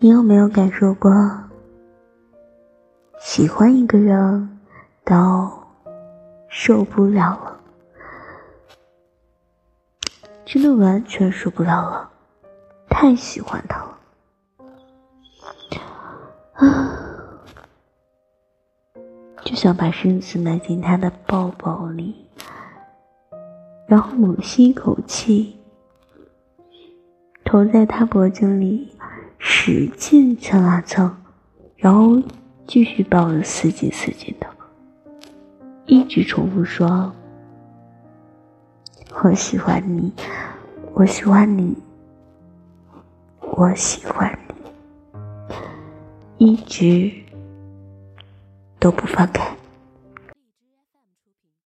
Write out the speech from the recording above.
你有没有感受过，喜欢一个人到受不了了，真的完全受不了了，太喜欢他了，啊，就想把身子埋进他的抱抱里，然后猛吸一口气，头在他脖颈里。使劲蹭啊蹭，然后继续抱得死紧死紧的，一直重复说：“我喜欢你，我喜欢你，我喜欢你。”一直都不放开。